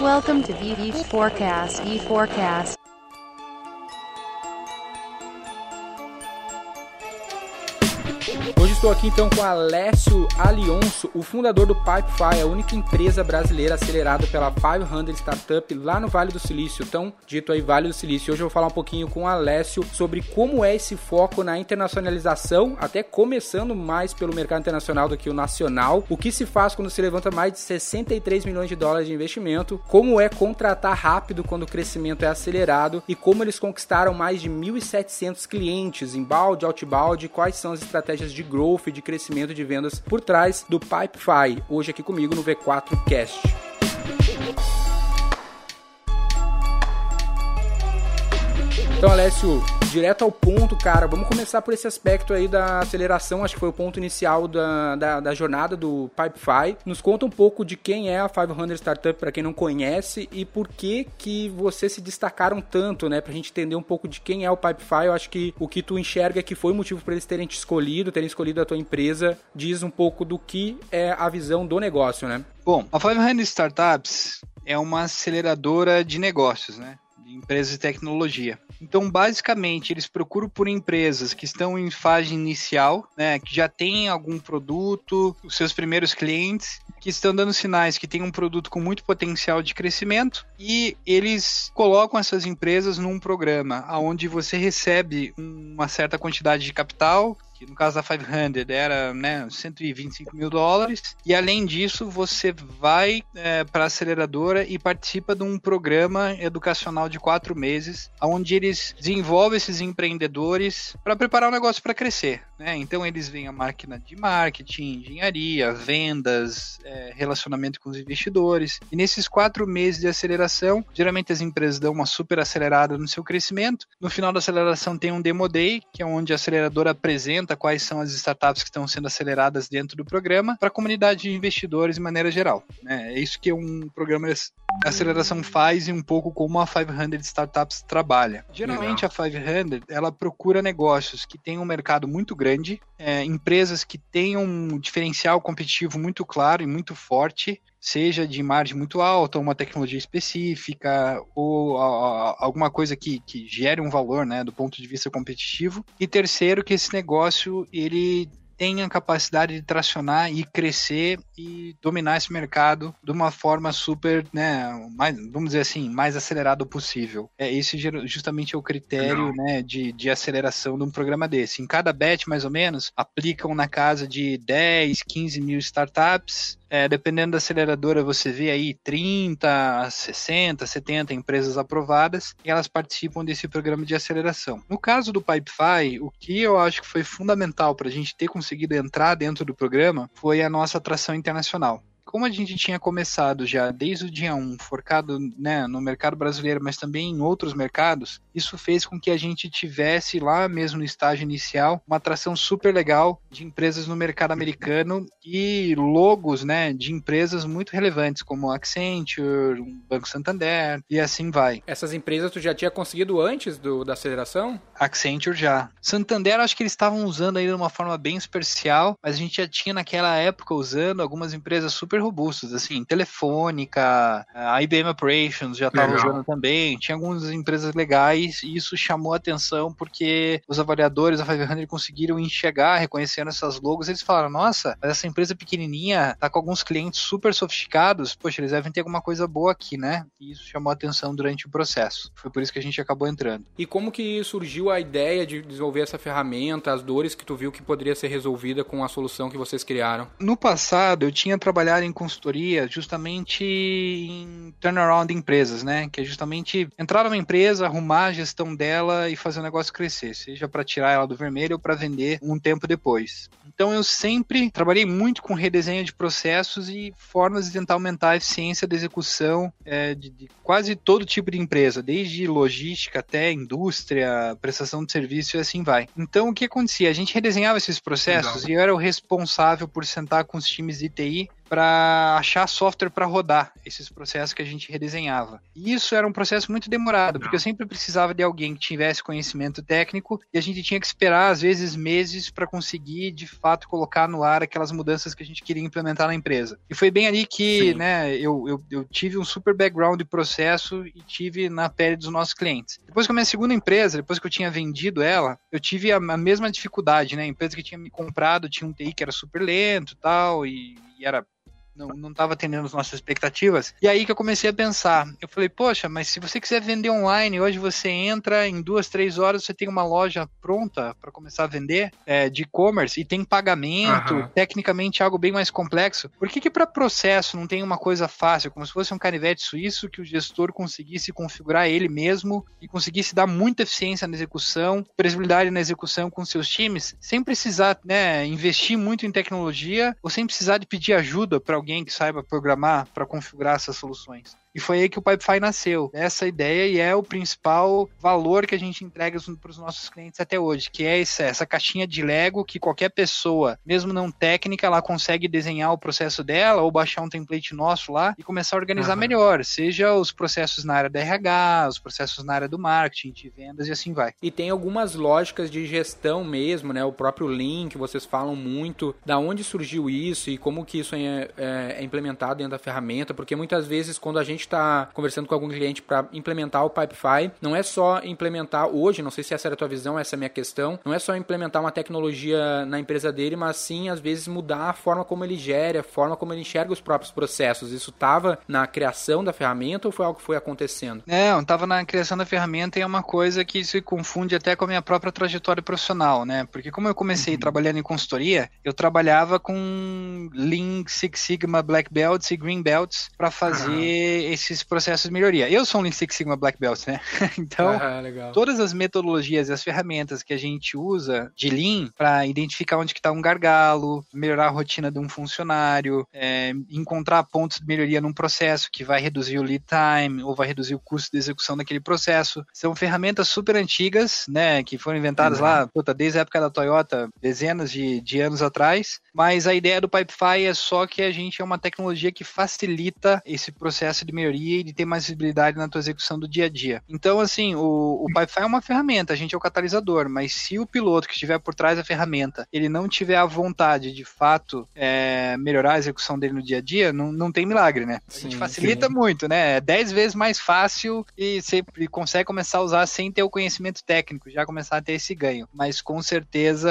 Welcome to VV Forecast. E Forecast. Estou aqui então com Alessio Alionso, o fundador do Pipefy, a única empresa brasileira acelerada pela 500 Startup lá no Vale do Silício, tão dito aí Vale do Silício. Hoje eu vou falar um pouquinho com o Alessio sobre como é esse foco na internacionalização, até começando mais pelo mercado internacional do que o nacional, o que se faz quando se levanta mais de 63 milhões de dólares de investimento, como é contratar rápido quando o crescimento é acelerado? E como eles conquistaram mais de 1.700 clientes em balde, outbound, quais são as estratégias de growth e de crescimento de vendas por trás do Pipefy. Hoje aqui comigo no V4 Cast. Então, Alessio, direto ao ponto, cara, vamos começar por esse aspecto aí da aceleração, acho que foi o ponto inicial da, da, da jornada do Pipefy. Nos conta um pouco de quem é a 500 Startup, para quem não conhece, e por que que vocês se destacaram tanto, né, pra gente entender um pouco de quem é o Pipefy. Eu acho que o que tu enxerga que foi o motivo para eles terem te escolhido, terem escolhido a tua empresa, diz um pouco do que é a visão do negócio, né? Bom, a 500 Startups é uma aceleradora de negócios, né? Empresas de tecnologia. Então, basicamente, eles procuram por empresas que estão em fase inicial, né, que já têm algum produto, os seus primeiros clientes, que estão dando sinais que tem um produto com muito potencial de crescimento e eles colocam essas empresas num programa onde você recebe uma certa quantidade de capital que no caso da 500 era né, 125 mil dólares, e além disso você vai é, para a aceleradora e participa de um programa educacional de quatro meses, onde eles desenvolvem esses empreendedores para preparar o negócio para crescer. Né? Então eles vêm a máquina de marketing, engenharia, vendas, é, relacionamento com os investidores, e nesses quatro meses de aceleração, geralmente as empresas dão uma super acelerada no seu crescimento. No final da aceleração tem um Demo Day, que é onde a aceleradora apresenta quais são as startups que estão sendo aceleradas dentro do programa para a comunidade de investidores de maneira geral. Né? É isso que um programa de aceleração faz e um pouco como a 500 Startups trabalha. Geralmente Legal. a 500 ela procura negócios que têm um mercado muito grande, é, empresas que tenham um diferencial competitivo muito claro e muito forte, seja de margem muito alta, uma tecnologia específica ou a, a, alguma coisa que, que gere um valor, né, do ponto de vista competitivo. E terceiro, que esse negócio ele tenha capacidade de tracionar e crescer e dominar esse mercado de uma forma super, né, mais, vamos dizer assim, mais acelerado possível. É esse justamente é o critério, né, de, de aceleração de um programa desse. Em cada batch, mais ou menos, aplicam na casa de 10, 15 mil startups é, dependendo da aceleradora, você vê aí 30, 60, 70 empresas aprovadas e elas participam desse programa de aceleração. No caso do Pipefy, o que eu acho que foi fundamental para a gente ter conseguido entrar dentro do programa foi a nossa atração internacional como a gente tinha começado já desde o dia 1, forcado né, no mercado brasileiro, mas também em outros mercados, isso fez com que a gente tivesse lá mesmo no estágio inicial uma atração super legal de empresas no mercado americano e logos né, de empresas muito relevantes, como Accenture, Banco Santander e assim vai. Essas empresas tu já tinha conseguido antes do, da aceleração? Accenture já. Santander, acho que eles estavam usando aí de uma forma bem especial, mas a gente já tinha naquela época usando algumas empresas super robustos, assim, Telefônica, a IBM Operations já estava usando também, tinha algumas empresas legais e isso chamou a atenção porque os avaliadores da 500 conseguiram enxergar, reconhecendo essas logos, eles falaram, nossa, mas essa empresa pequenininha tá com alguns clientes super sofisticados, poxa, eles devem ter alguma coisa boa aqui, né? E isso chamou a atenção durante o processo. Foi por isso que a gente acabou entrando. E como que surgiu a ideia de desenvolver essa ferramenta, as dores que tu viu que poderia ser resolvida com a solução que vocês criaram? No passado, eu tinha trabalhado em em consultoria justamente em turnaround de empresas, né? Que é justamente entrar numa empresa, arrumar a gestão dela e fazer o negócio crescer, seja para tirar ela do vermelho ou para vender um tempo depois. Então eu sempre trabalhei muito com redesenho de processos e formas de tentar aumentar a eficiência da execução é, de, de, quase todo tipo de empresa, desde logística até indústria, prestação de serviço e assim vai. Então o que acontecia? A gente redesenhava esses processos Legal. e eu era o responsável por sentar com os times de TI para achar software para rodar esses processos que a gente redesenhava. E isso era um processo muito demorado, porque eu sempre precisava de alguém que tivesse conhecimento técnico e a gente tinha que esperar às vezes meses para conseguir de fato colocar no ar aquelas mudanças que a gente queria implementar na empresa. E foi bem ali que, Sim. né, eu, eu, eu tive um super background de processo e tive na pele dos nossos clientes. Depois que a minha segunda empresa, depois que eu tinha vendido ela, eu tive a, a mesma dificuldade, né? A empresa que tinha me comprado tinha um TI que era super lento e tal, e, e era não, não tava atendendo as nossas expectativas. E aí que eu comecei a pensar. Eu falei, poxa, mas se você quiser vender online, hoje você entra em duas, três horas, você tem uma loja pronta para começar a vender é, de e-commerce e tem pagamento, uhum. tecnicamente algo bem mais complexo. Por que que para processo não tem uma coisa fácil, como se fosse um canivete suíço que o gestor conseguisse configurar ele mesmo e conseguisse dar muita eficiência na execução, previsibilidade na execução com seus times, sem precisar né, investir muito em tecnologia ou sem precisar de pedir ajuda para alguém que saiba programar para configurar essas soluções. E foi aí que o Pipefy nasceu. Essa ideia e é o principal valor que a gente entrega para os nossos clientes até hoje, que é essa, essa caixinha de Lego que qualquer pessoa, mesmo não técnica, ela consegue desenhar o processo dela ou baixar um template nosso lá e começar a organizar uhum. melhor, seja os processos na área da RH, os processos na área do marketing, de vendas e assim vai. E tem algumas lógicas de gestão mesmo, né? O próprio Link, vocês falam muito, da onde surgiu isso e como que isso é, é, é implementado dentro da ferramenta, porque muitas vezes quando a gente gente está conversando com algum cliente para implementar o Pipefy, não é só implementar hoje, não sei se essa era a tua visão, essa é a minha questão, não é só implementar uma tecnologia na empresa dele, mas sim, às vezes, mudar a forma como ele gera, a forma como ele enxerga os próprios processos. Isso estava na criação da ferramenta ou foi algo que foi acontecendo? Não, estava na criação da ferramenta e é uma coisa que se confunde até com a minha própria trajetória profissional, né? Porque como eu comecei uhum. trabalhando em consultoria, eu trabalhava com Lean, Six Sigma, Black Belts e Green Belts para fazer esses processos de melhoria. Eu sou um Lean Six Sigma Black Belt, né? então, ah, todas as metodologias e as ferramentas que a gente usa de Lean para identificar onde está um gargalo, melhorar a rotina de um funcionário, é, encontrar pontos de melhoria num processo que vai reduzir o lead time ou vai reduzir o custo de execução daquele processo. São ferramentas super antigas, né? Que foram inventadas uhum. lá, puta, desde a época da Toyota, dezenas de, de anos atrás. Mas a ideia do Pipefy é só que a gente é uma tecnologia que facilita esse processo de melhoria e de ter mais visibilidade na tua execução do dia a dia. Então, assim, o, o Pipefy é uma ferramenta, a gente é o catalisador, mas se o piloto que estiver por trás da ferramenta, ele não tiver a vontade de fato é, melhorar a execução dele no dia a dia, não, não tem milagre, né? A gente facilita sim. muito, né? É 10 vezes mais fácil e você consegue começar a usar sem ter o conhecimento técnico, já começar a ter esse ganho. Mas com certeza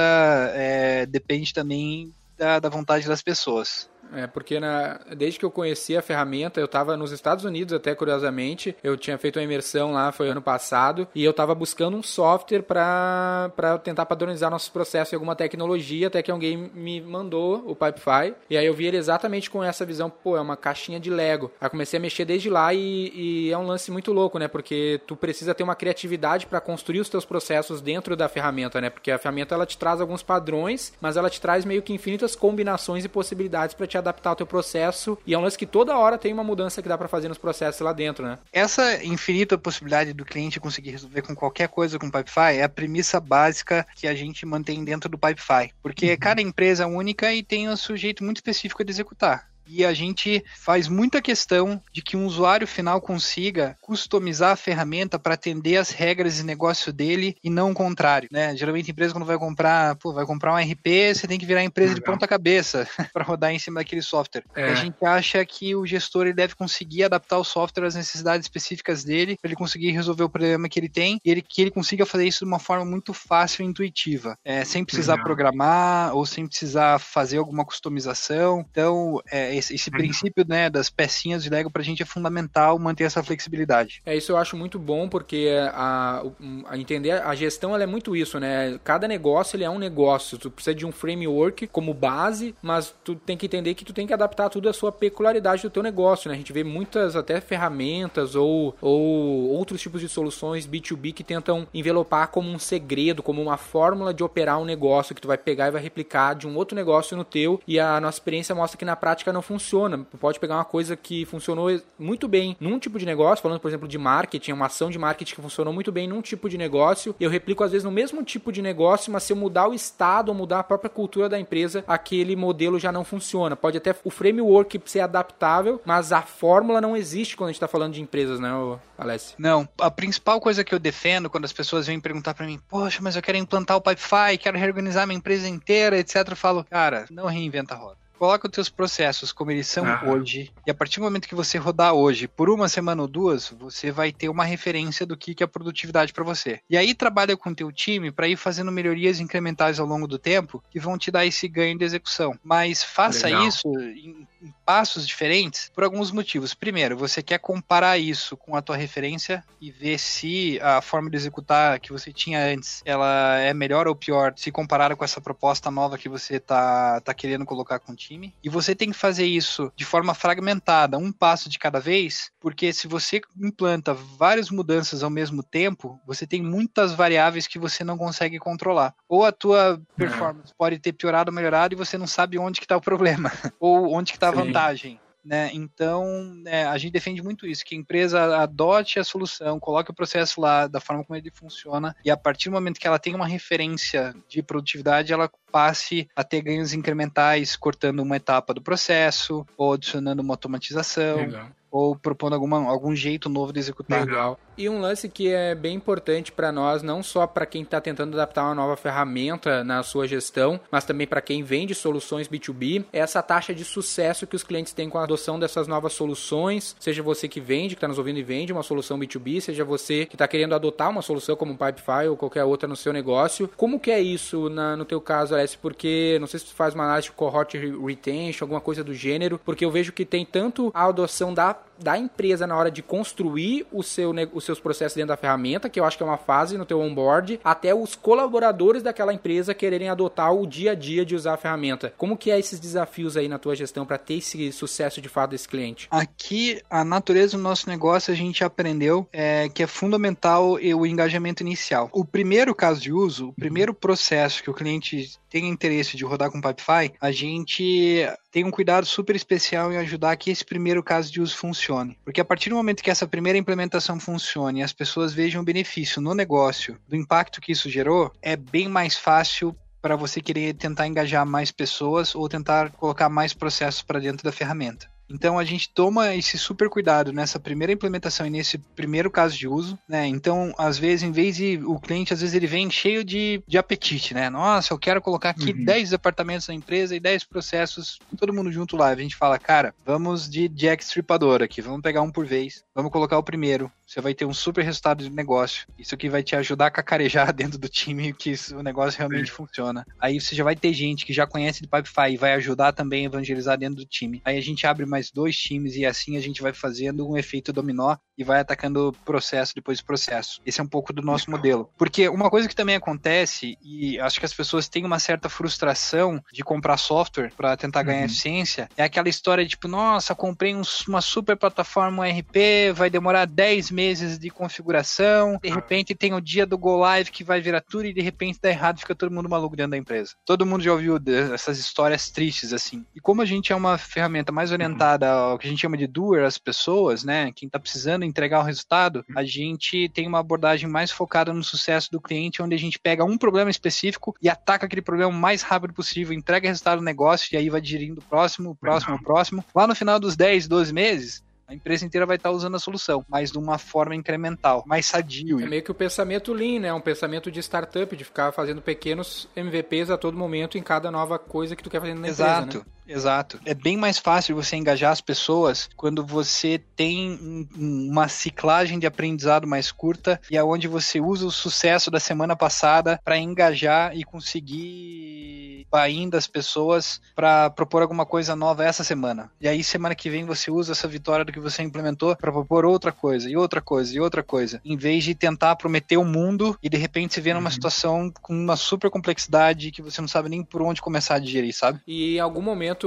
é, depende também da, da vontade das pessoas. É, porque na, desde que eu conheci a ferramenta, eu estava nos Estados Unidos até curiosamente, eu tinha feito uma imersão lá, foi ano passado, e eu estava buscando um software para tentar padronizar nossos processos em alguma tecnologia, até que alguém me mandou o Pipefy, e aí eu vi ele exatamente com essa visão, pô, é uma caixinha de Lego. Aí comecei a mexer desde lá e, e é um lance muito louco, né? Porque tu precisa ter uma criatividade para construir os teus processos dentro da ferramenta, né? Porque a ferramenta ela te traz alguns padrões, mas ela te traz meio que infinitas combinações e possibilidades para te adaptar o teu processo e é um lance que toda hora tem uma mudança que dá para fazer nos processos lá dentro, né? Essa infinita possibilidade do cliente conseguir resolver com qualquer coisa com o Pipefy é a premissa básica que a gente mantém dentro do Pipefy, porque uhum. cada empresa é única e tem um sujeito muito específico de executar e a gente faz muita questão de que um usuário final consiga customizar a ferramenta para atender as regras de negócio dele e não o contrário, né? Geralmente a empresa quando vai comprar, pô, vai comprar um RP, você tem que virar a empresa Legal. de ponta cabeça para rodar em cima daquele software. É. A gente acha que o gestor ele deve conseguir adaptar o software às necessidades específicas dele, para ele conseguir resolver o problema que ele tem e ele, que ele consiga fazer isso de uma forma muito fácil e intuitiva, é, sem precisar Legal. programar ou sem precisar fazer alguma customização. Então, é, esse, esse princípio né, das pecinhas de Lego pra gente é fundamental manter essa flexibilidade. É, isso eu acho muito bom, porque a, a entender a gestão ela é muito isso, né? Cada negócio ele é um negócio. Tu precisa de um framework como base, mas tu tem que entender que tu tem que adaptar tudo à sua peculiaridade do teu negócio, né? A gente vê muitas até ferramentas ou, ou outros tipos de soluções B2B que tentam envelopar como um segredo, como uma fórmula de operar um negócio que tu vai pegar e vai replicar de um outro negócio no teu e a nossa experiência mostra que na prática não funciona. Pode pegar uma coisa que funcionou muito bem num tipo de negócio, falando, por exemplo, de marketing, uma ação de marketing que funcionou muito bem num tipo de negócio, eu replico às vezes no mesmo tipo de negócio, mas se eu mudar o estado ou mudar a própria cultura da empresa, aquele modelo já não funciona. Pode até o framework ser adaptável, mas a fórmula não existe quando a gente está falando de empresas, né, Alessio? Não. A principal coisa que eu defendo quando as pessoas vêm perguntar para mim, poxa, mas eu quero implantar o Pipefy, quero reorganizar minha empresa inteira, etc. Eu falo, cara, não reinventa a roda coloca os teus processos como eles são hoje, e a partir do momento que você rodar hoje, por uma semana ou duas, você vai ter uma referência do que é produtividade para você. E aí trabalha com o teu time para ir fazendo melhorias incrementais ao longo do tempo que vão te dar esse ganho de execução. Mas faça Legal. isso em, em passos diferentes por alguns motivos. Primeiro, você quer comparar isso com a tua referência e ver se a forma de executar que você tinha antes, ela é melhor ou pior se comparada com essa proposta nova que você tá, tá querendo colocar contigo time. E você tem que fazer isso de forma fragmentada, um passo de cada vez, porque se você implanta várias mudanças ao mesmo tempo, você tem muitas variáveis que você não consegue controlar. Ou a tua performance pode ter piorado ou melhorado e você não sabe onde que está o problema, ou onde que está vantagem. Né? Então, é, a gente defende muito isso, que a empresa adote a solução, coloque o processo lá da forma como ele funciona, e a partir do momento que ela tem uma referência de produtividade, ela passe a ter ganhos incrementais, cortando uma etapa do processo, ou adicionando uma automatização. Legal ou propondo alguma, algum jeito novo de executar. Legal. E um lance que é bem importante para nós, não só para quem está tentando adaptar uma nova ferramenta na sua gestão, mas também para quem vende soluções B2B, é essa taxa de sucesso que os clientes têm com a adoção dessas novas soluções. Seja você que vende, que está nos ouvindo e vende uma solução B2B, seja você que está querendo adotar uma solução como um Pipefy ou qualquer outra no seu negócio. Como que é isso na, no teu caso, Alessio? Porque não sei se tu faz uma análise de cohort retention, alguma coisa do gênero, porque eu vejo que tem tanto a adoção da da empresa na hora de construir o seu, os seus processos dentro da ferramenta, que eu acho que é uma fase no teu onboard, até os colaboradores daquela empresa quererem adotar o dia a dia de usar a ferramenta. Como que é esses desafios aí na tua gestão para ter esse sucesso de fato desse cliente? Aqui, a natureza do nosso negócio, a gente aprendeu é, que é fundamental o engajamento inicial. O primeiro caso de uso, o primeiro processo que o cliente tem interesse de rodar com Pipefy, a gente tem um cuidado super especial em ajudar que esse primeiro caso de uso funcione. Porque a partir do momento que essa primeira implementação funcione e as pessoas vejam o benefício no negócio, do impacto que isso gerou, é bem mais fácil para você querer tentar engajar mais pessoas ou tentar colocar mais processos para dentro da ferramenta. Então a gente toma esse super cuidado nessa primeira implementação e nesse primeiro caso de uso, né? Então, às vezes, em vez de o cliente, às vezes ele vem cheio de, de apetite, né? Nossa, eu quero colocar aqui uhum. 10 departamentos na empresa e 10 processos, todo mundo junto lá. A gente fala, cara, vamos de Jack Stripador aqui, vamos pegar um por vez, vamos colocar o primeiro. Você vai ter um super resultado de negócio. Isso aqui vai te ajudar a cacarejar dentro do time que o negócio realmente funciona. Aí você já vai ter gente que já conhece de Pipefy e vai ajudar também a evangelizar dentro do time. Aí a gente abre mais dois times e assim a gente vai fazendo um efeito dominó e vai atacando processo depois de processo. Esse é um pouco do nosso modelo. Porque uma coisa que também acontece, e acho que as pessoas têm uma certa frustração de comprar software para tentar ganhar uhum. eficiência, é aquela história de tipo, nossa, comprei um, uma super plataforma RP, vai demorar 10 meses de configuração, de repente tem o dia do Go Live que vai virar tudo e de repente dá errado fica todo mundo maluco dentro da empresa. Todo mundo já ouviu essas histórias tristes assim. E como a gente é uma ferramenta mais orientada ao que a gente chama de doer, as pessoas, né? Quem está precisando entregar o resultado, a gente tem uma abordagem mais focada no sucesso do cliente, onde a gente pega um problema específico e ataca aquele problema o mais rápido possível, entrega resultado do negócio e aí vai digerindo o próximo, o próximo, o próximo. Lá no final dos 10, 12 meses, a empresa inteira vai estar usando a solução, mas de uma forma incremental, mais sadio. É meio que o pensamento lean, né? Um pensamento de startup, de ficar fazendo pequenos MVPs a todo momento em cada nova coisa que tu quer fazer na Exato. empresa, né? Exato. É bem mais fácil você engajar as pessoas quando você tem uma ciclagem de aprendizado mais curta e aonde é você usa o sucesso da semana passada para engajar e conseguir ainda as pessoas para propor alguma coisa nova essa semana. E aí semana que vem você usa essa vitória do que você implementou para propor outra coisa e outra coisa e outra coisa, em vez de tentar prometer o mundo e de repente se vê numa uhum. situação com uma super complexidade que você não sabe nem por onde começar a digerir, sabe? E em algum momento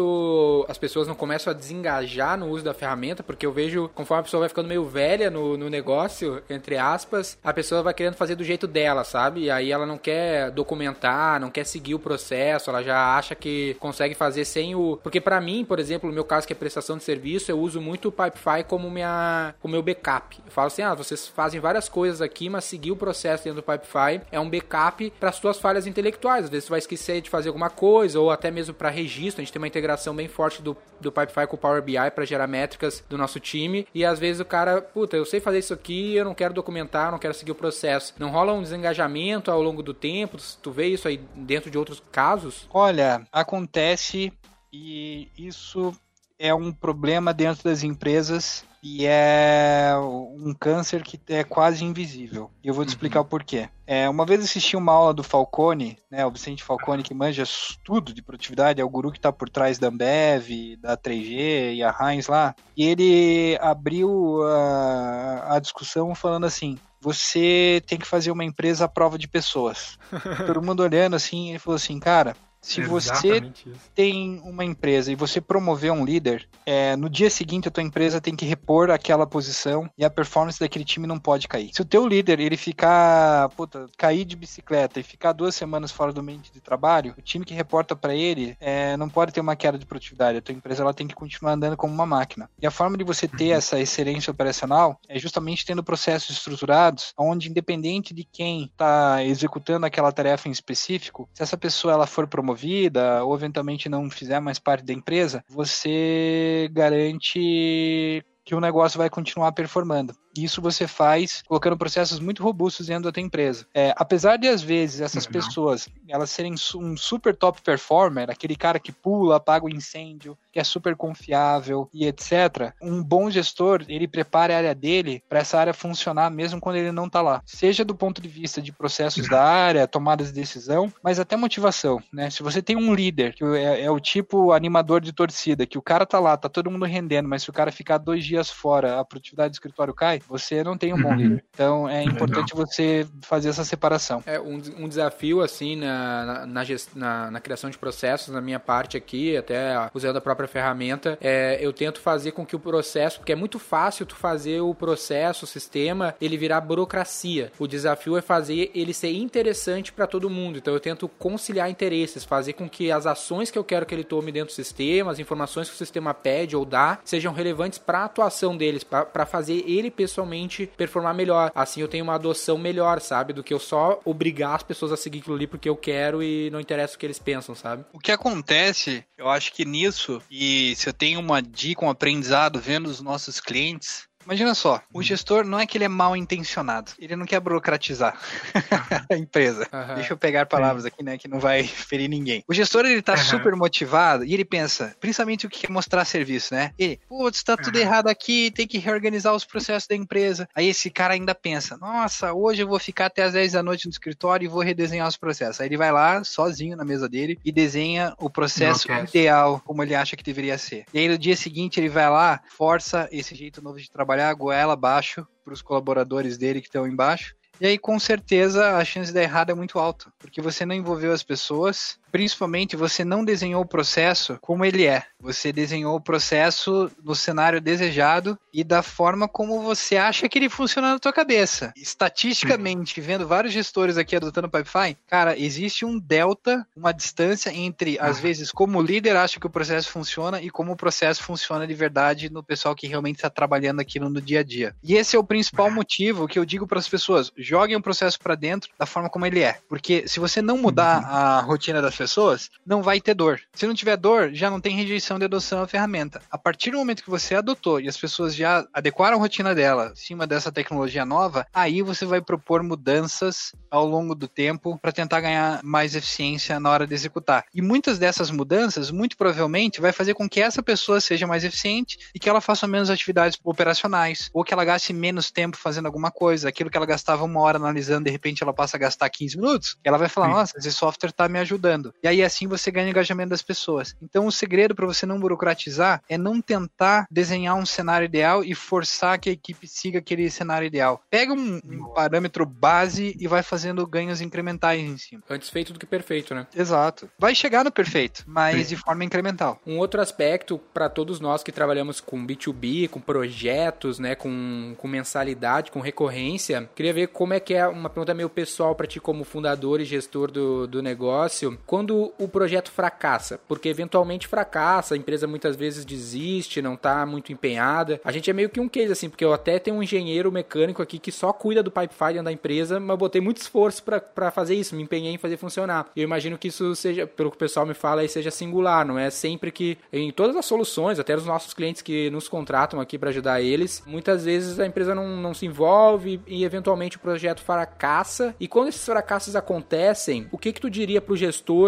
as pessoas não começam a desengajar no uso da ferramenta, porque eu vejo, conforme a pessoa vai ficando meio velha no, no negócio, entre aspas, a pessoa vai querendo fazer do jeito dela, sabe? E aí ela não quer documentar, não quer seguir o processo, ela já acha que consegue fazer sem o. Porque para mim, por exemplo, no meu caso que é prestação de serviço, eu uso muito o Pipefy como minha, como meu backup. Eu falo assim, ah, vocês fazem várias coisas aqui, mas seguir o processo dentro do Pipefy é um backup para as suas falhas intelectuais. Às vezes você vai esquecer de fazer alguma coisa ou até mesmo para registro. A gente tem uma bem forte do, do Pipefy com o Power BI para gerar métricas do nosso time e às vezes o cara, puta, eu sei fazer isso aqui, eu não quero documentar, não quero seguir o processo. Não rola um desengajamento ao longo do tempo? Tu vê isso aí dentro de outros casos? Olha, acontece e isso é um problema dentro das empresas e é um câncer que é quase invisível. E eu vou te uhum. explicar o porquê. É, uma vez assisti uma aula do Falcone, né, o Vicente Falcone, que manja tudo de produtividade, é o guru que está por trás da Ambev, da 3G e a Heinz lá, e ele abriu a, a discussão falando assim, você tem que fazer uma empresa à prova de pessoas. Todo mundo olhando assim, ele falou assim, cara, se você isso. tem uma empresa e você promover um líder, é, no dia seguinte a tua empresa tem que repor aquela posição e a performance daquele time não pode cair. Se o teu líder ele ficar, puta, cair de bicicleta e ficar duas semanas fora do ambiente de trabalho, o time que reporta para ele é, não pode ter uma queda de produtividade. A tua empresa ela tem que continuar andando como uma máquina. E a forma de você ter uhum. essa excelência operacional é justamente tendo processos estruturados, onde independente de quem está executando aquela tarefa em específico, se essa pessoa ela for promovida promovida ou eventualmente não fizer mais parte da empresa, você garante que o negócio vai continuar performando. Isso você faz colocando processos muito robustos dentro da tua empresa. É, apesar de, às vezes, essas uhum. pessoas elas serem um super top performer, aquele cara que pula, apaga o incêndio, que é super confiável e etc., um bom gestor, ele prepara a área dele para essa área funcionar mesmo quando ele não está lá. Seja do ponto de vista de processos da área, tomadas de decisão, mas até motivação, né? Se você tem um líder, que é, é o tipo animador de torcida, que o cara tá lá, tá todo mundo rendendo, mas se o cara ficar dois dias fora, a produtividade do escritório cai, você não tem um bom uhum. líder. Então é importante Legal. você fazer essa separação. É um, um desafio assim na, na, na, na, criação de processos, na minha parte aqui, até usando a própria ferramenta, é, eu tento fazer com que o processo, porque é muito fácil tu fazer o processo, o sistema, ele virar burocracia. O desafio é fazer ele ser interessante para todo mundo. Então eu tento conciliar interesses, fazer com que as ações que eu quero que ele tome dentro do sistema, as informações que o sistema pede ou dá, sejam relevantes para a atuação deles, para fazer ele pessoalmente performar melhor. Assim eu tenho uma adoção melhor, sabe? Do que eu só obrigar as pessoas a seguir aquilo ali porque eu quero e não interessa o que eles pensam, sabe? O que acontece, eu acho que nisso, e se eu tenho uma dica, um aprendizado vendo os nossos clientes, Imagina só, o uhum. gestor não é que ele é mal intencionado, ele não quer burocratizar a empresa. Uhum. Deixa eu pegar palavras aqui, né, que não vai ferir ninguém. O gestor, ele tá super motivado e ele pensa, principalmente o que quer mostrar serviço, né? Ele, putz, tá tudo errado aqui, tem que reorganizar os processos da empresa. Aí esse cara ainda pensa, nossa, hoje eu vou ficar até as 10 da noite no escritório e vou redesenhar os processos. Aí ele vai lá, sozinho na mesa dele, e desenha o processo ideal, como ele acha que deveria ser. E aí no dia seguinte ele vai lá, força esse jeito novo de trabalhar trabalhar a goela abaixo para os colaboradores dele que estão embaixo. E aí, com certeza, a chance de dar errado é muito alta, porque você não envolveu as pessoas, principalmente você não desenhou o processo como ele é. Você desenhou o processo no cenário desejado e da forma como você acha que ele funciona na tua cabeça. Estatisticamente, vendo vários gestores aqui adotando o Pipefy, cara, existe um delta, uma distância entre, às vezes, como o líder acha que o processo funciona e como o processo funciona de verdade no pessoal que realmente está trabalhando aquilo no dia a dia. E esse é o principal motivo que eu digo para as pessoas: joguem o processo para dentro da forma como ele é. Porque se você não mudar uhum. a rotina das pessoas, não vai ter dor. Se não tiver dor, já não tem rejeição de adoção à ferramenta. A partir do momento que você adotou e as pessoas já adequaram a rotina dela em cima dessa tecnologia nova, aí você vai propor mudanças ao longo do tempo para tentar ganhar mais eficiência na hora de executar. E muitas dessas mudanças, muito provavelmente, vai fazer com que essa pessoa seja mais eficiente e que ela faça menos atividades operacionais, ou que ela gaste menos tempo fazendo alguma coisa. Aquilo que ela gastava uma hora analisando, de repente ela passa a gastar 15 minutos, ela vai falar. Nossa, esse software está me ajudando. E aí assim você ganha engajamento das pessoas. Então o segredo para você não burocratizar é não tentar desenhar um cenário ideal e forçar que a equipe siga aquele cenário ideal. Pega um, um parâmetro base e vai fazendo ganhos incrementais em cima. Antes feito do que perfeito, né? Exato. Vai chegar no perfeito, mas Sim. de forma incremental. Um outro aspecto para todos nós que trabalhamos com B2B, com projetos, né, com, com mensalidade, com recorrência, queria ver como é que é uma pergunta meio pessoal para ti como fundador e gestor do, do negócio, quando o projeto fracassa, porque eventualmente fracassa, a empresa muitas vezes desiste, não tá muito empenhada. A gente é meio que um case assim, porque eu até tenho um engenheiro mecânico aqui que só cuida do pipeline da empresa, mas eu botei muito esforço para fazer isso, me empenhei em fazer funcionar. Eu imagino que isso seja, pelo que o pessoal me fala, aí seja singular, não é sempre que em todas as soluções, até os nossos clientes que nos contratam aqui para ajudar eles, muitas vezes a empresa não, não se envolve e eventualmente o projeto fracassa. E quando esses fracassos acontecem, o que que tu diria para o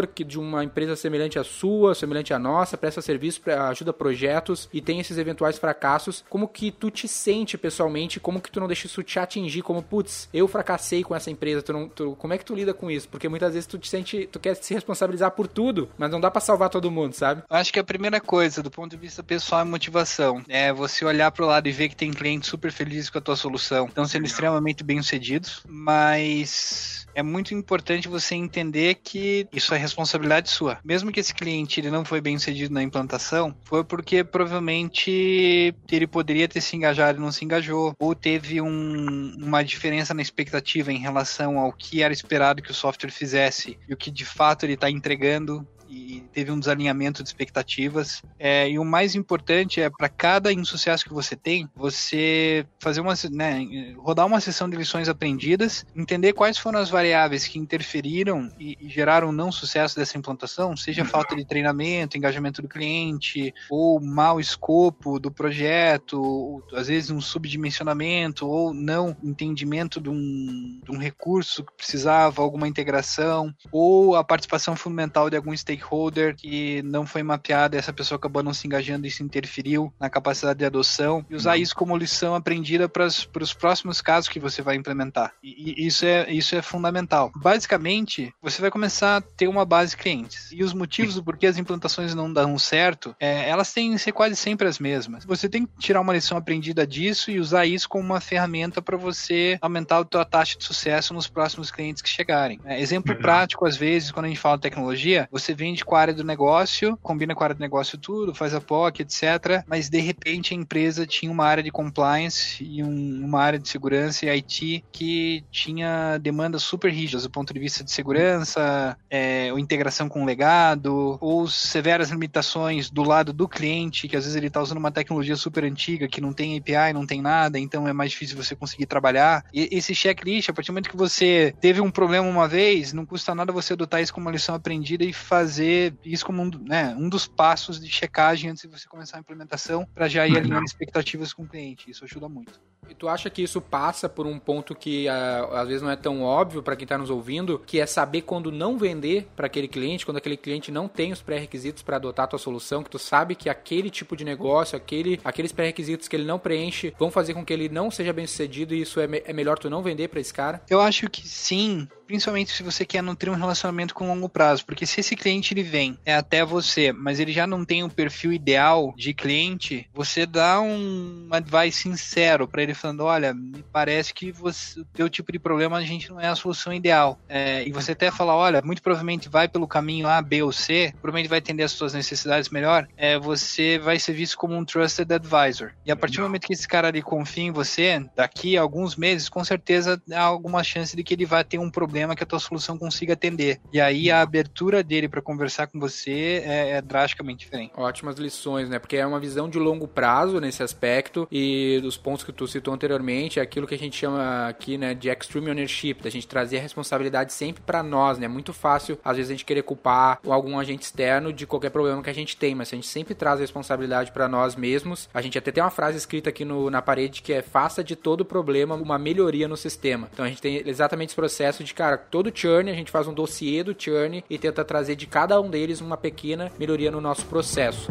que de uma empresa semelhante à sua, semelhante à nossa, presta serviço, ajuda projetos e tem esses eventuais fracassos, como que tu te sente pessoalmente, como que tu não deixa isso te atingir, como putz, eu fracassei com essa empresa, tu não, tu, como é que tu lida com isso? Porque muitas vezes tu te sente, tu quer se responsabilizar por tudo, mas não dá para salvar todo mundo, sabe? Acho que a primeira coisa, do ponto de vista pessoal, é motivação. É você olhar pro lado e ver que tem clientes super felizes com a tua solução. Estão sendo extremamente bem sucedidos, mas é muito importante você entender que isso é responsabilidade sua. Mesmo que esse cliente ele não foi bem sucedido na implantação, foi porque provavelmente ele poderia ter se engajado e não se engajou, ou teve um, uma diferença na expectativa em relação ao que era esperado que o software fizesse e o que de fato ele está entregando e teve um desalinhamento de expectativas. É, e o mais importante é para cada insucesso que você tem, você fazer uma, né, rodar uma sessão de lições aprendidas, entender quais foram as variáveis que interferiram e, e geraram não sucesso dessa implantação, seja falta de treinamento, engajamento do cliente, ou mau escopo do projeto, ou, às vezes um subdimensionamento, ou não entendimento de um, de um recurso que precisava, alguma integração, ou a participação fundamental de algum stakeholder stakeholder que não foi mapeada, essa pessoa acabou não se engajando e isso interferiu na capacidade de adoção, e usar uhum. isso como lição aprendida para os próximos casos que você vai implementar. E, e, isso, é, isso é fundamental. Basicamente, você vai começar a ter uma base de clientes. E os motivos do porquê as implantações não dão certo, é, elas têm que ser quase sempre as mesmas. Você tem que tirar uma lição aprendida disso e usar isso como uma ferramenta para você aumentar a tua taxa de sucesso nos próximos clientes que chegarem. É, exemplo uhum. prático, às vezes, quando a gente fala de tecnologia, você vem com a área do negócio, combina com a área do negócio tudo, faz a POC, etc. Mas de repente a empresa tinha uma área de compliance e um, uma área de segurança e IT que tinha demandas super rígidas do ponto de vista de segurança, é, ou integração com o legado, ou severas limitações do lado do cliente, que às vezes ele está usando uma tecnologia super antiga que não tem API, não tem nada, então é mais difícil você conseguir trabalhar. E esse checklist, a partir do momento que você teve um problema uma vez, não custa nada você adotar isso como uma lição aprendida e fazer fazer isso como um, né, um dos passos de checagem antes de você começar a implementação para já ir uhum. alinhando expectativas com o cliente. Isso ajuda muito. E tu acha que isso passa por um ponto que uh, às vezes não é tão óbvio para quem está nos ouvindo, que é saber quando não vender para aquele cliente, quando aquele cliente não tem os pré-requisitos para adotar a tua solução, que tu sabe que aquele tipo de negócio, aquele, aqueles pré-requisitos que ele não preenche, vão fazer com que ele não seja bem sucedido e isso é, me é melhor tu não vender para esse cara? Eu acho que sim, principalmente se você quer nutrir um relacionamento com longo prazo, porque se esse cliente ele vem é até você, mas ele já não tem o um perfil ideal de cliente, você dá um advice sincero para ele falando, olha, me parece que você, o teu tipo de problema a gente não é a solução ideal. É, e você até fala, olha, muito provavelmente vai pelo caminho A, B ou C, provavelmente vai atender as suas necessidades melhor, é, você vai ser visto como um trusted advisor. E a partir do momento que esse cara ali confia em você, daqui a alguns meses, com certeza há alguma chance de que ele vai ter um problema problema que a tua solução consiga atender. E aí a abertura dele para conversar com você é, é, drasticamente diferente. Ótimas lições, né? Porque é uma visão de longo prazo nesse aspecto e dos pontos que tu citou anteriormente, é aquilo que a gente chama aqui, né, de extreme ownership, da gente trazer a responsabilidade sempre para nós, né? É muito fácil às vezes a gente querer culpar algum agente externo de qualquer problema que a gente tem, mas se a gente sempre traz a responsabilidade para nós mesmos, a gente até tem uma frase escrita aqui no, na parede que é faça de todo problema uma melhoria no sistema. Então a gente tem exatamente esse processo de cara, todo churn, a gente faz um dossiê do churn e tenta trazer de cada um deles uma pequena melhoria no nosso processo.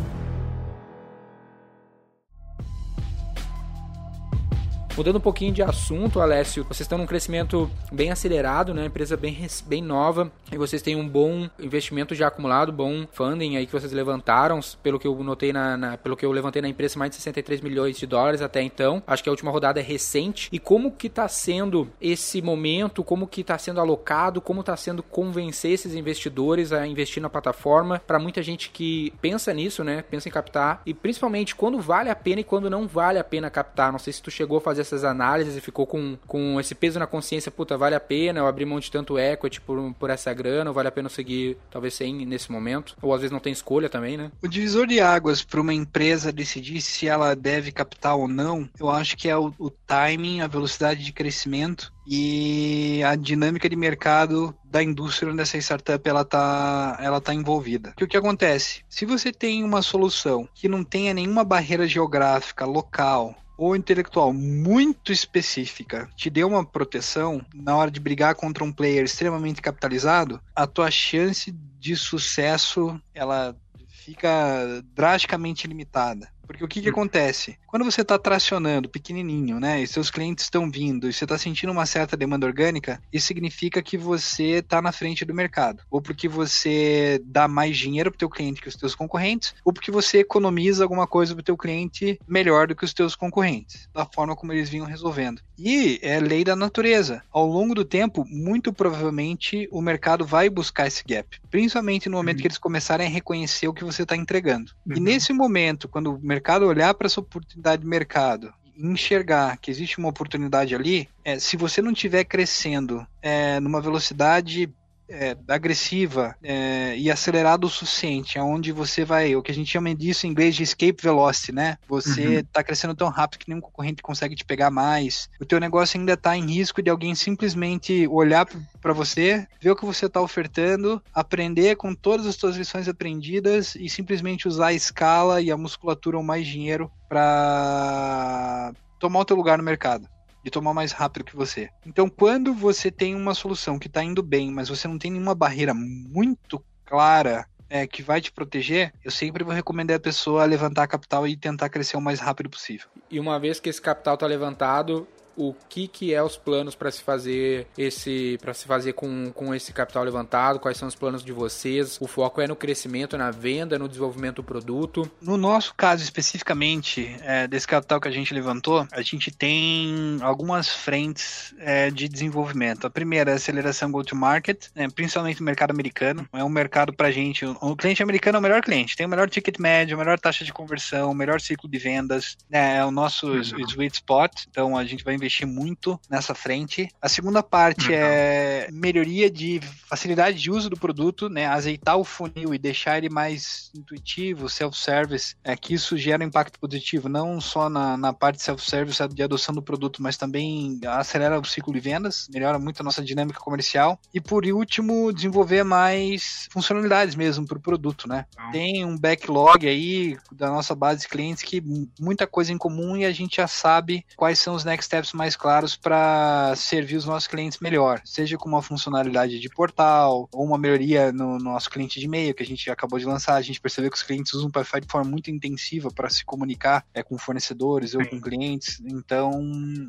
Mudando um pouquinho de assunto, Alessio, vocês estão num crescimento bem acelerado, né? Empresa bem, bem nova e vocês têm um bom investimento já acumulado, bom funding aí que vocês levantaram, pelo que eu notei na, na, pelo que eu levantei na empresa, mais de 63 milhões de dólares até então. Acho que a última rodada é recente. E como que está sendo esse momento? Como que está sendo alocado? Como está sendo convencer esses investidores a investir na plataforma? Para muita gente que pensa nisso, né? Pensa em captar e principalmente quando vale a pena e quando não vale a pena captar. Não sei se tu chegou a fazer essas análises e ficou com, com esse peso na consciência, puta, vale a pena eu abrir mão de tanto equity por, por essa grana, ou vale a pena eu seguir talvez sem nesse momento? Ou às vezes não tem escolha também, né? O divisor de águas para uma empresa decidir se ela deve captar ou não, eu acho que é o, o timing, a velocidade de crescimento e a dinâmica de mercado da indústria onde essa startup ela tá, ela tá envolvida. Que o que acontece? Se você tem uma solução que não tenha nenhuma barreira geográfica, local, ou intelectual muito específica te dê uma proteção na hora de brigar contra um player extremamente capitalizado, a tua chance de sucesso ela fica drasticamente limitada. Porque o que, que hum. acontece? Quando você está tracionando pequenininho, né, e seus clientes estão vindo, e você está sentindo uma certa demanda orgânica, isso significa que você está na frente do mercado. Ou porque você dá mais dinheiro para o teu cliente que os teus concorrentes, ou porque você economiza alguma coisa para o teu cliente melhor do que os teus concorrentes, da forma como eles vinham resolvendo. E é lei da natureza. Ao longo do tempo, muito provavelmente o mercado vai buscar esse gap, principalmente no momento uhum. que eles começarem a reconhecer o que você está entregando. Uhum. E nesse momento, quando o mercado olhar para essa oportunidade de mercado enxergar que existe uma oportunidade ali, é, se você não estiver crescendo é, numa velocidade é, agressiva é, e acelerado o suficiente, aonde você vai, o que a gente chama disso em inglês de escape velocity, né? Você está uhum. crescendo tão rápido que nenhum concorrente consegue te pegar mais. O teu negócio ainda está em risco de alguém simplesmente olhar para você, ver o que você está ofertando, aprender com todas as suas lições aprendidas e simplesmente usar a escala e a musculatura ou mais dinheiro para tomar o teu lugar no mercado de tomar mais rápido que você. Então, quando você tem uma solução que está indo bem, mas você não tem nenhuma barreira muito clara é, que vai te proteger, eu sempre vou recomendar a pessoa levantar capital e tentar crescer o mais rápido possível. E uma vez que esse capital está levantado, o que, que é os planos para se fazer esse para se fazer com, com esse capital levantado, quais são os planos de vocês, o foco é no crescimento, na venda, no desenvolvimento do produto. No nosso caso especificamente, é, desse capital que a gente levantou, a gente tem algumas frentes é, de desenvolvimento. A primeira é a aceleração go-to-market, é, principalmente no mercado americano. É um mercado para gente, o cliente americano é o melhor cliente, tem o melhor ticket médio, a melhor taxa de conversão, o melhor ciclo de vendas, né, é o nosso uhum. sweet spot, então a gente vai investir muito nessa frente. A segunda parte uhum. é melhoria de facilidade de uso do produto, né? Azeitar o funil e deixar ele mais intuitivo, self-service, é que isso gera um impacto positivo, não só na, na parte self-service de adoção do produto, mas também acelera o ciclo de vendas, melhora muito a nossa dinâmica comercial. E por último, desenvolver mais funcionalidades mesmo para o produto, né? Uhum. Tem um backlog aí da nossa base de clientes que muita coisa em comum e a gente já sabe quais são os next steps mais claros para servir os nossos clientes melhor, seja com uma funcionalidade de portal ou uma melhoria no nosso cliente de e-mail que a gente acabou de lançar. A gente percebeu que os clientes usam o Pipefy de forma muito intensiva para se comunicar é, com fornecedores ou com clientes, então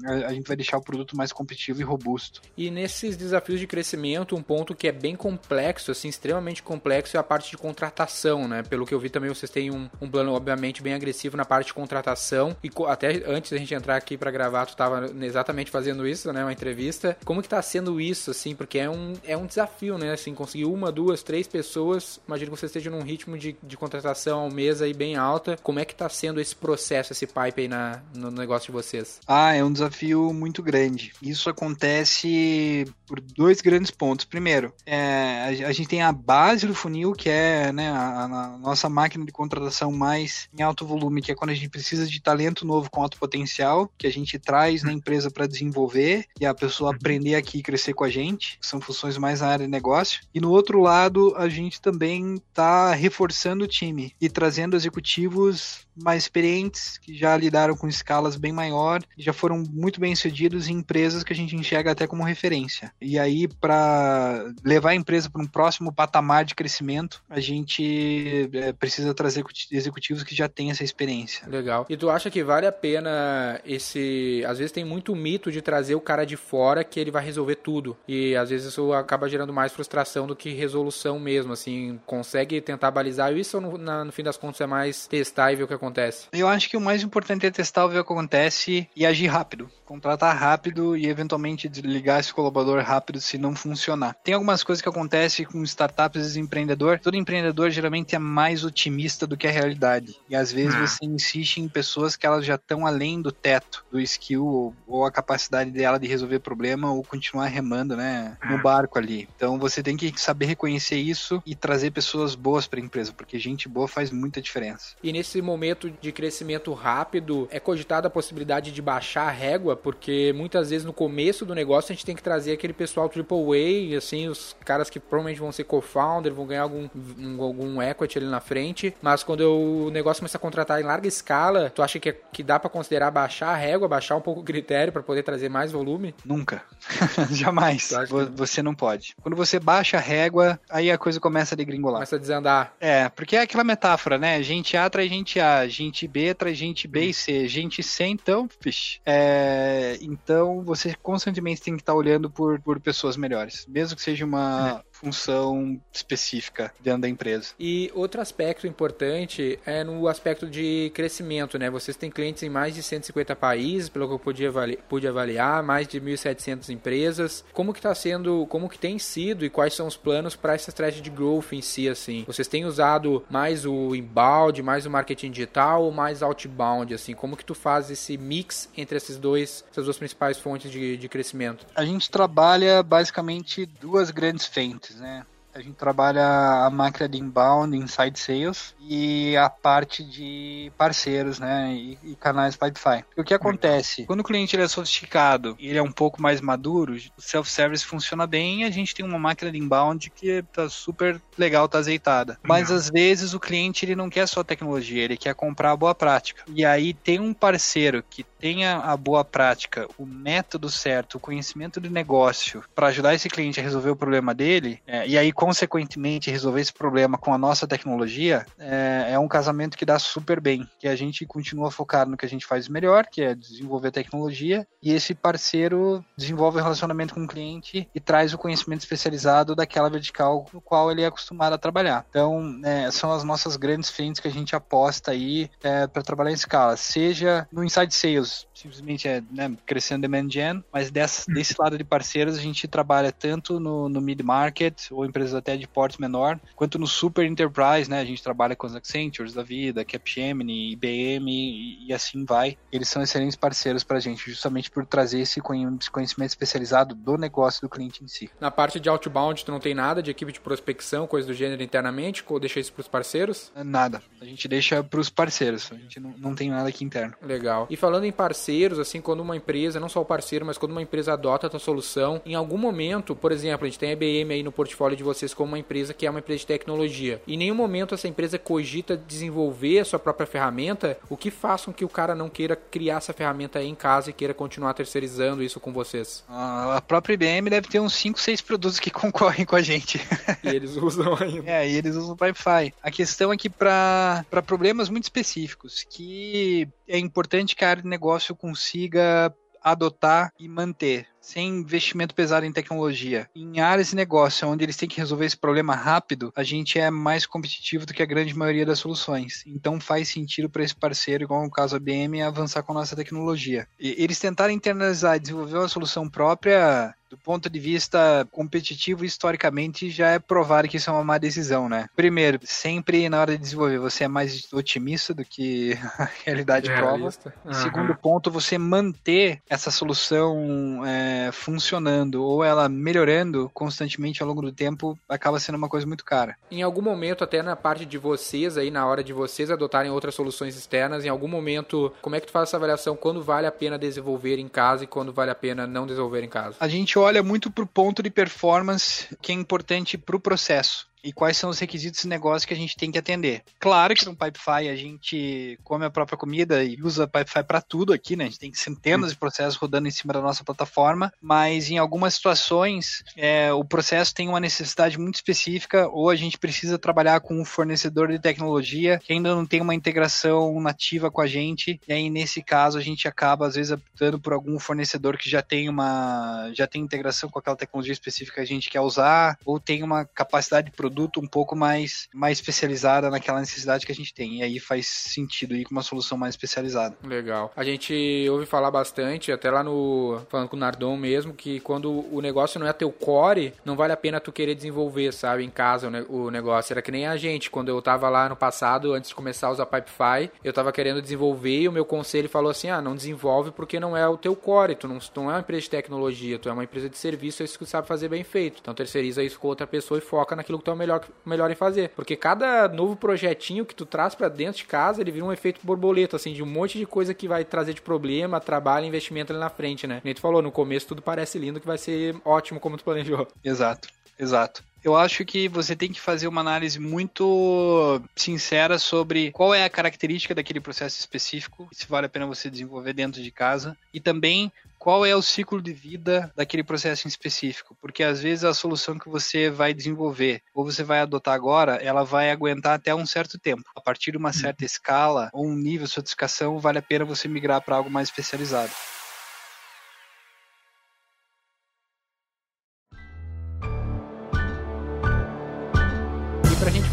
a, a gente vai deixar o produto mais competitivo e robusto. E nesses desafios de crescimento, um ponto que é bem complexo, assim, extremamente complexo, é a parte de contratação, né? Pelo que eu vi também, vocês têm um, um plano, obviamente, bem agressivo na parte de contratação. E até antes da gente entrar aqui para gravar, tu estava exatamente fazendo isso, né? Uma entrevista. Como que tá sendo isso, assim? Porque é um, é um desafio, né? Assim, conseguir uma, duas, três pessoas. Imagino que você esteja num ritmo de, de contratação ao mês aí bem alta. Como é que tá sendo esse processo, esse pipe aí na, no negócio de vocês? Ah, é um desafio muito grande. Isso acontece por dois grandes pontos. Primeiro, é, a, a, gente tem a base do funil, que é né, a, a, nossa máquina de contratação mais em alto volume, que é quando a gente precisa de talento novo com alto potencial, que a gente traz na empresa para desenvolver e a pessoa uhum. aprender aqui e crescer com a gente, que são funções mais na área de negócio. E no outro lado, a gente também está reforçando o time e trazendo executivos mais experientes, que já lidaram com escalas bem maior, já foram muito bem sucedidos em empresas que a gente enxerga até como referência. E aí, para levar a empresa para um próximo patamar de crescimento, a gente é, precisa trazer executivos que já têm essa experiência. Legal. E tu acha que vale a pena esse. Às vezes tem muito mito de trazer o cara de fora que ele vai resolver tudo. E às vezes isso acaba gerando mais frustração do que resolução mesmo. Assim, consegue tentar balizar isso ou no, na, no fim das contas é mais testar e ver o que acontece? Eu acho que o mais importante é testar, ver o que acontece e agir rápido. Contratar rápido e eventualmente desligar esse colaborador rápido se não funcionar. Tem algumas coisas que acontecem com startups e empreendedor. Todo empreendedor geralmente é mais otimista do que a realidade. E às vezes Ah. você insiste em pessoas que elas já estão além do teto, do skill ou, ou a capacidade dela de resolver problema ou continuar remando, né, no Ah. barco ali. Então você tem que saber reconhecer isso e trazer pessoas boas para a empresa, porque gente boa faz muita diferença. E nesse momento de crescimento rápido, é cogitada a possibilidade de baixar a régua, porque muitas vezes no começo do negócio a gente tem que trazer aquele pessoal AAA, assim, os caras que provavelmente vão ser co-founder, vão ganhar algum, um- algum equity ali na frente, mas quando o negócio começa a contratar em larga escala, tu acha que, é- que dá pra considerar baixar a régua, baixar um pouco o critério pra poder trazer mais volume? Nunca. Jamais. Que- Você não pode. Quando você baixa a régua, aí a coisa começa a degringolar. Começa a desandar. É, porque é aquela metáfora, né? Gente A traz gente A, gente B traz gente B e C, gente C, então, fixe. É, então, você constantemente tem que estar olhando por, por pessoas melhores, mesmo que seja uma função específica dentro da empresa. E outro aspecto importante é no aspecto de crescimento, né? Vocês têm clientes em mais de 150 países, pelo que eu pude avaliar, pude avaliar mais de 1.700 empresas. Como que está sendo, como que tem sido e quais são os planos para essa estratégia de growth em si, assim? Vocês têm usado mais o inbound, mais o marketing digital ou mais outbound, assim? Como que tu faz esse mix entre esses dois, essas duas principais fontes de, de crescimento? A gente trabalha basicamente duas grandes frentes, né? A gente trabalha a máquina de inbound, inside sales e a parte de parceiros, né, e, e canais Pipefy. O que acontece? Quando o cliente ele é sofisticado e ele é um pouco mais maduro, o self-service funciona bem e a gente tem uma máquina de inbound que tá super legal, tá azeitada. Mas às vezes o cliente ele não quer só tecnologia, ele quer comprar a boa prática. E aí tem um parceiro que tenha a boa prática, o método certo, o conhecimento de negócio para ajudar esse cliente a resolver o problema dele, é, e aí, consequentemente, resolver esse problema com a nossa tecnologia, é, é um casamento que dá super bem. Que a gente continua focado no que a gente faz melhor, que é desenvolver tecnologia, e esse parceiro desenvolve o relacionamento com o cliente e traz o conhecimento especializado daquela vertical no qual ele é acostumado a trabalhar. Então, é, são as nossas grandes frentes que a gente aposta aí é, para trabalhar em escala, seja no inside sales, just simplesmente é né, crescendo demand gen, mas dessa, desse lado de parceiros a gente trabalha tanto no, no mid market ou empresas até de porte menor, quanto no super enterprise, né? A gente trabalha com os Accentures da vida, Capgemini, IBM e, e assim vai. Eles são excelentes parceiros para a gente, justamente por trazer esse conhe- esse conhecimento especializado do negócio do cliente em si. Na parte de outbound, tu não tem nada de equipe de prospecção, coisa do gênero internamente, ou deixa isso pros parceiros? Nada. A gente deixa para os parceiros. A gente não, não tem nada aqui interno. Legal. E falando em parceiros, assim, quando uma empresa, não só o parceiro, mas quando uma empresa adota a tua solução, em algum momento, por exemplo, a gente tem a IBM aí no portfólio de vocês como uma empresa que é uma empresa de tecnologia. Em nenhum momento essa empresa cogita desenvolver a sua própria ferramenta, o que faz com que o cara não queira criar essa ferramenta aí em casa e queira continuar terceirizando isso com vocês. A própria IBM deve ter uns 5, 6 produtos que concorrem com a gente. E eles usam ainda. É, e eles usam o Wi-Fi. A questão é que para problemas muito específicos, que é importante que a área de negócio consiga adotar e manter, sem investimento pesado em tecnologia. Em áreas de negócio onde eles têm que resolver esse problema rápido, a gente é mais competitivo do que a grande maioria das soluções. Então faz sentido para esse parceiro, igual no caso a IBM, avançar com a nossa tecnologia. E eles tentarem internalizar e desenvolver uma solução própria do ponto de vista competitivo, historicamente, já é provado que isso é uma má decisão, né? Primeiro, sempre na hora de desenvolver, você é mais otimista do que a realidade prova. Realista. E Aham. segundo ponto, você manter essa solução é, funcionando ou ela melhorando constantemente ao longo do tempo acaba sendo uma coisa muito cara. Em algum momento, até na parte de vocês aí, na hora de vocês adotarem outras soluções externas, em algum momento, como é que tu faz essa avaliação? Quando vale a pena desenvolver em casa e quando vale a pena não desenvolver em casa? A gente olha muito pro ponto de performance que é importante pro processo. E quais são os requisitos de negócio que a gente tem que atender. Claro que no Pipefy a gente come a própria comida e usa Pipefy para tudo aqui, né? A gente tem centenas de processos rodando em cima da nossa plataforma, mas em algumas situações é, o processo tem uma necessidade muito específica ou a gente precisa trabalhar com um fornecedor de tecnologia que ainda não tem uma integração nativa com a gente. E aí, nesse caso, a gente acaba, às vezes, optando por algum fornecedor que já tem uma já tem integração com aquela tecnologia específica que a gente quer usar, ou tem uma capacidade de produto produto um pouco mais, mais especializada naquela necessidade que a gente tem. E aí faz sentido ir com uma solução mais especializada. Legal. A gente ouve falar bastante, até lá no. falando com o Nardon mesmo, que quando o negócio não é teu core, não vale a pena tu querer desenvolver, sabe, em casa o, ne o negócio. Era que nem a gente, quando eu tava lá no passado, antes de começar a usar Pipefy, eu tava querendo desenvolver e o meu conselho falou assim: ah, não desenvolve porque não é o teu core, tu não, tu não é uma empresa de tecnologia, tu é uma empresa de serviço, é isso que tu sabe fazer bem feito. Então terceiriza isso com outra pessoa e foca naquilo que tu é melhor, melhor em fazer. Porque cada novo projetinho que tu traz para dentro de casa, ele vira um efeito borboleta, assim, de um monte de coisa que vai trazer de problema, trabalho, investimento ali na frente, né? Nem tu falou, no começo tudo parece lindo, que vai ser ótimo como tu planejou. Exato, exato. Eu acho que você tem que fazer uma análise muito sincera sobre qual é a característica daquele processo específico, se vale a pena você desenvolver dentro de casa, e também qual é o ciclo de vida daquele processo em específico, porque às vezes a solução que você vai desenvolver ou você vai adotar agora, ela vai aguentar até um certo tempo. A partir de uma certa escala ou um nível de sofisticação, vale a pena você migrar para algo mais especializado.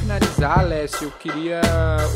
Finalizar, Alessio, eu queria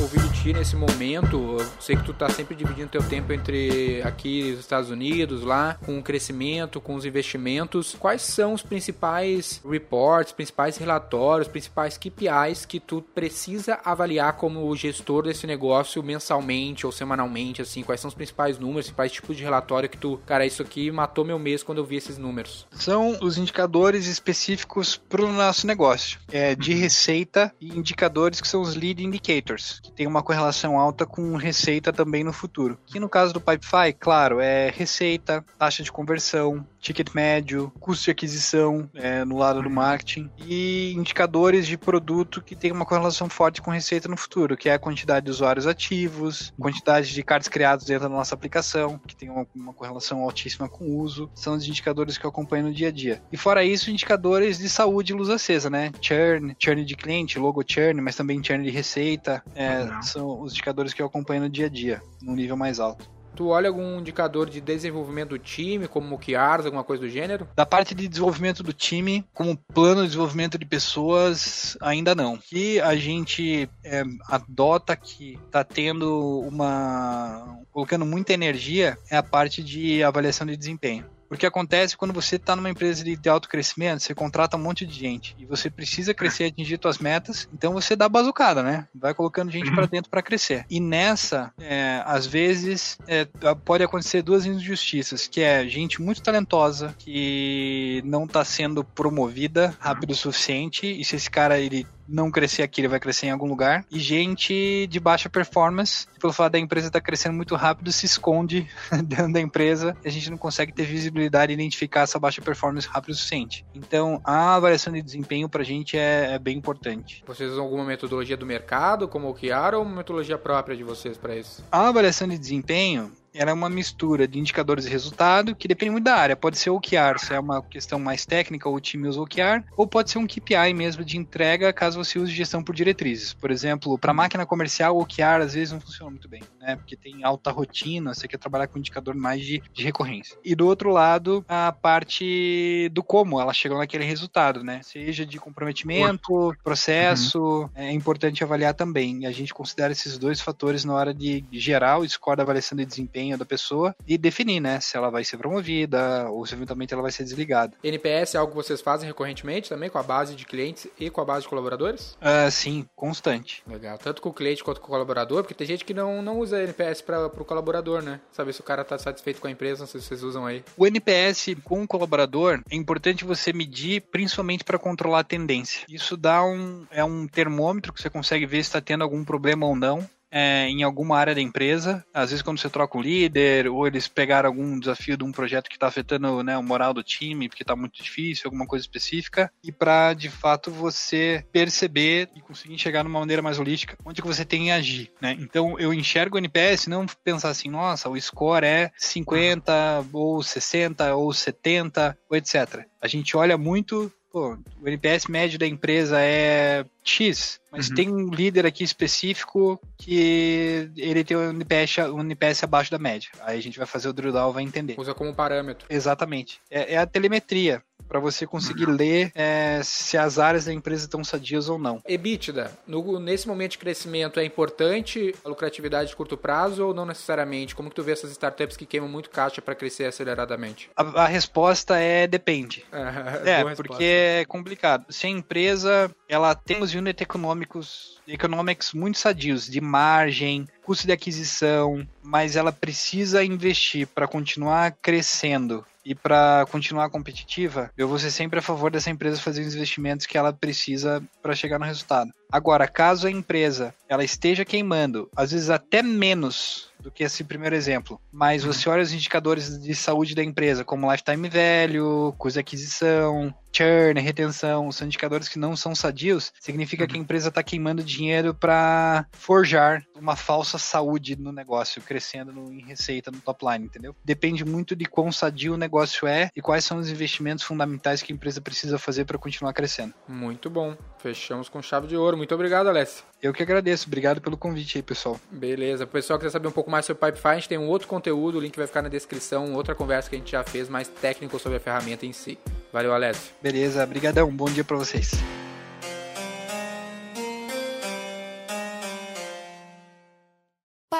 ouvir de ti nesse momento. Eu sei que tu tá sempre dividindo teu tempo entre aqui nos Estados Unidos, lá, com o crescimento, com os investimentos. Quais são os principais reports, principais relatórios, principais KPIs que tu precisa avaliar como gestor desse negócio mensalmente ou semanalmente, assim? Quais são os principais números, principais tipos de relatório que tu, cara, isso aqui matou meu mês quando eu vi esses números? São os indicadores específicos pro nosso negócio. É de receita e indicadores que são os lead indicators, que tem uma correlação alta com receita também no futuro. Que no caso do Pipefy, claro, é receita, taxa de conversão, ticket médio, custo de aquisição é, no lado do marketing e indicadores de produto que tem uma correlação forte com receita no futuro, que é a quantidade de usuários ativos, quantidade de cards criados dentro da nossa aplicação, que tem uma, uma correlação altíssima com o uso, são os indicadores que eu acompanho no dia a dia. E fora isso, indicadores de saúde e luz acesa, né? Churn, churn de cliente, logo churn, mas também churn de receita, é, são os indicadores que eu acompanho no dia a dia, num nível mais alto. Tu olha algum indicador de desenvolvimento do time, como OKRs, alguma coisa do gênero? Da parte de desenvolvimento do time, como plano de desenvolvimento de pessoas, ainda não. Que a gente é, adota que está tendo uma. colocando muita energia é a parte de avaliação de desempenho. Porque acontece quando você está numa empresa de alto crescimento, você contrata um monte de gente e você precisa crescer e atingir suas metas, então você dá bazucada, né? Vai colocando gente para dentro para crescer. E nessa, é, às vezes, é, pode acontecer duas injustiças, que é gente muito talentosa que não está sendo promovida rápido o suficiente e se esse cara ele não crescer aqui, ele vai crescer em algum lugar. E gente de baixa performance, pelo fato da empresa estar tá crescendo muito rápido, se esconde dentro da empresa e a gente não consegue ter visibilidade e identificar essa baixa performance rápido o suficiente. Então, a avaliação de desempenho para a gente é, é, bem importante. Vocês usam alguma metodologia do mercado, como o OKR, ou uma metodologia própria de vocês para isso? A avaliação de desempenho, ela é uma mistura de indicadores de resultado, que depende muito da área. Pode ser OKR, se é uma questão mais técnica, ou o time usa OKR, ou pode ser um KPI mesmo de entrega, caso você use gestão por diretrizes. Por exemplo, para máquina comercial, o OKR às vezes não funciona muito bem, né? Porque tem alta rotina, você quer trabalhar com um indicador mais de, de recorrência. E do outro lado, a parte do como ela chegou naquele resultado, né? Seja de comprometimento, processo, uhum. é importante avaliar também. E a gente considera esses dois fatores na hora de gerar o score da avaliação de desempenho desempenho da pessoa e definir, né, se ela vai ser promovida ou se eventualmente ela vai ser desligada. NPS é algo que vocês fazem recorrentemente também com a base de clientes e com a base de colaboradores? Uh, sim, constante. Legal, tanto com o cliente quanto com o colaborador, porque tem gente que não, não usa NPS para o colaborador, né? Saber se o cara está satisfeito com a empresa, não sei se vocês usam aí. O NPS com o colaborador é importante você medir principalmente para controlar a tendência. Isso dá um é um termômetro que você consegue ver se está tendo algum problema ou não é, em alguma área da empresa. Às vezes, quando você troca um líder, ou eles pegaram algum desafio de um projeto que está afetando né, o moral do time, porque está muito difícil, alguma coisa específica, e para de fato você perceber e conseguir chegar numa maneira mais holística onde que você tem que agir. Né? Então, eu enxergo o NPS não pensar assim, nossa, o score é 50, ou 60, ou 70, ou etc. A gente olha muito pô, o NPS médio da empresa é X, mas uhum. tem um líder aqui específico que ele tem um NPS, um NPS abaixo da média. Aí a gente vai fazer o drill down, vai entender. Usa como parâmetro. Exatamente. É, é a telemetria para você conseguir ler é, se as áreas da empresa estão sadias ou não. EBITDA, no, nesse momento de crescimento, é importante a lucratividade de curto prazo ou não necessariamente? Como que tu vê essas startups que queimam muito caixa para crescer aceleradamente? A, a, resposta é depende. é, porque é complicado. Se a empresa ela tem os unit econômicos economics muito sadios de margem, custo de aquisição, mas ela precisa investir para continuar crescendo e para continuar competitiva, eu vou ser sempre a favor dessa empresa fazer os investimentos que ela precisa para chegar no resultado. Agora, caso a empresa ela esteja queimando, às vezes até menos do que esse primeiro exemplo, mas uhum. você olha os indicadores de saúde da empresa, como lifetime value, custo de aquisição, churn, retenção, são indicadores que não são sadios, significa que a empresa está queimando dinheiro para forjar uma falsa saúde no negócio, crescendo no, em receita no top line, entendeu? Depende muito de quão sadio o negócio é e quais são os investimentos fundamentais que a empresa precisa fazer para continuar crescendo. Muito bom. Fechamos com chave de ouro. Muito obrigado, Alessio. Eu que agradeço. Obrigado pelo convite aí, pessoal. Beleza. O pessoal quiser saber um pouco mais sobre Pipefy, a gente tem um outro conteúdo, o link vai ficar na descrição, outra conversa que a gente já fez, mais técnico sobre a ferramenta em si. Valeu, Alessio. Beleza. Obrigadão. Bom dia para vocês.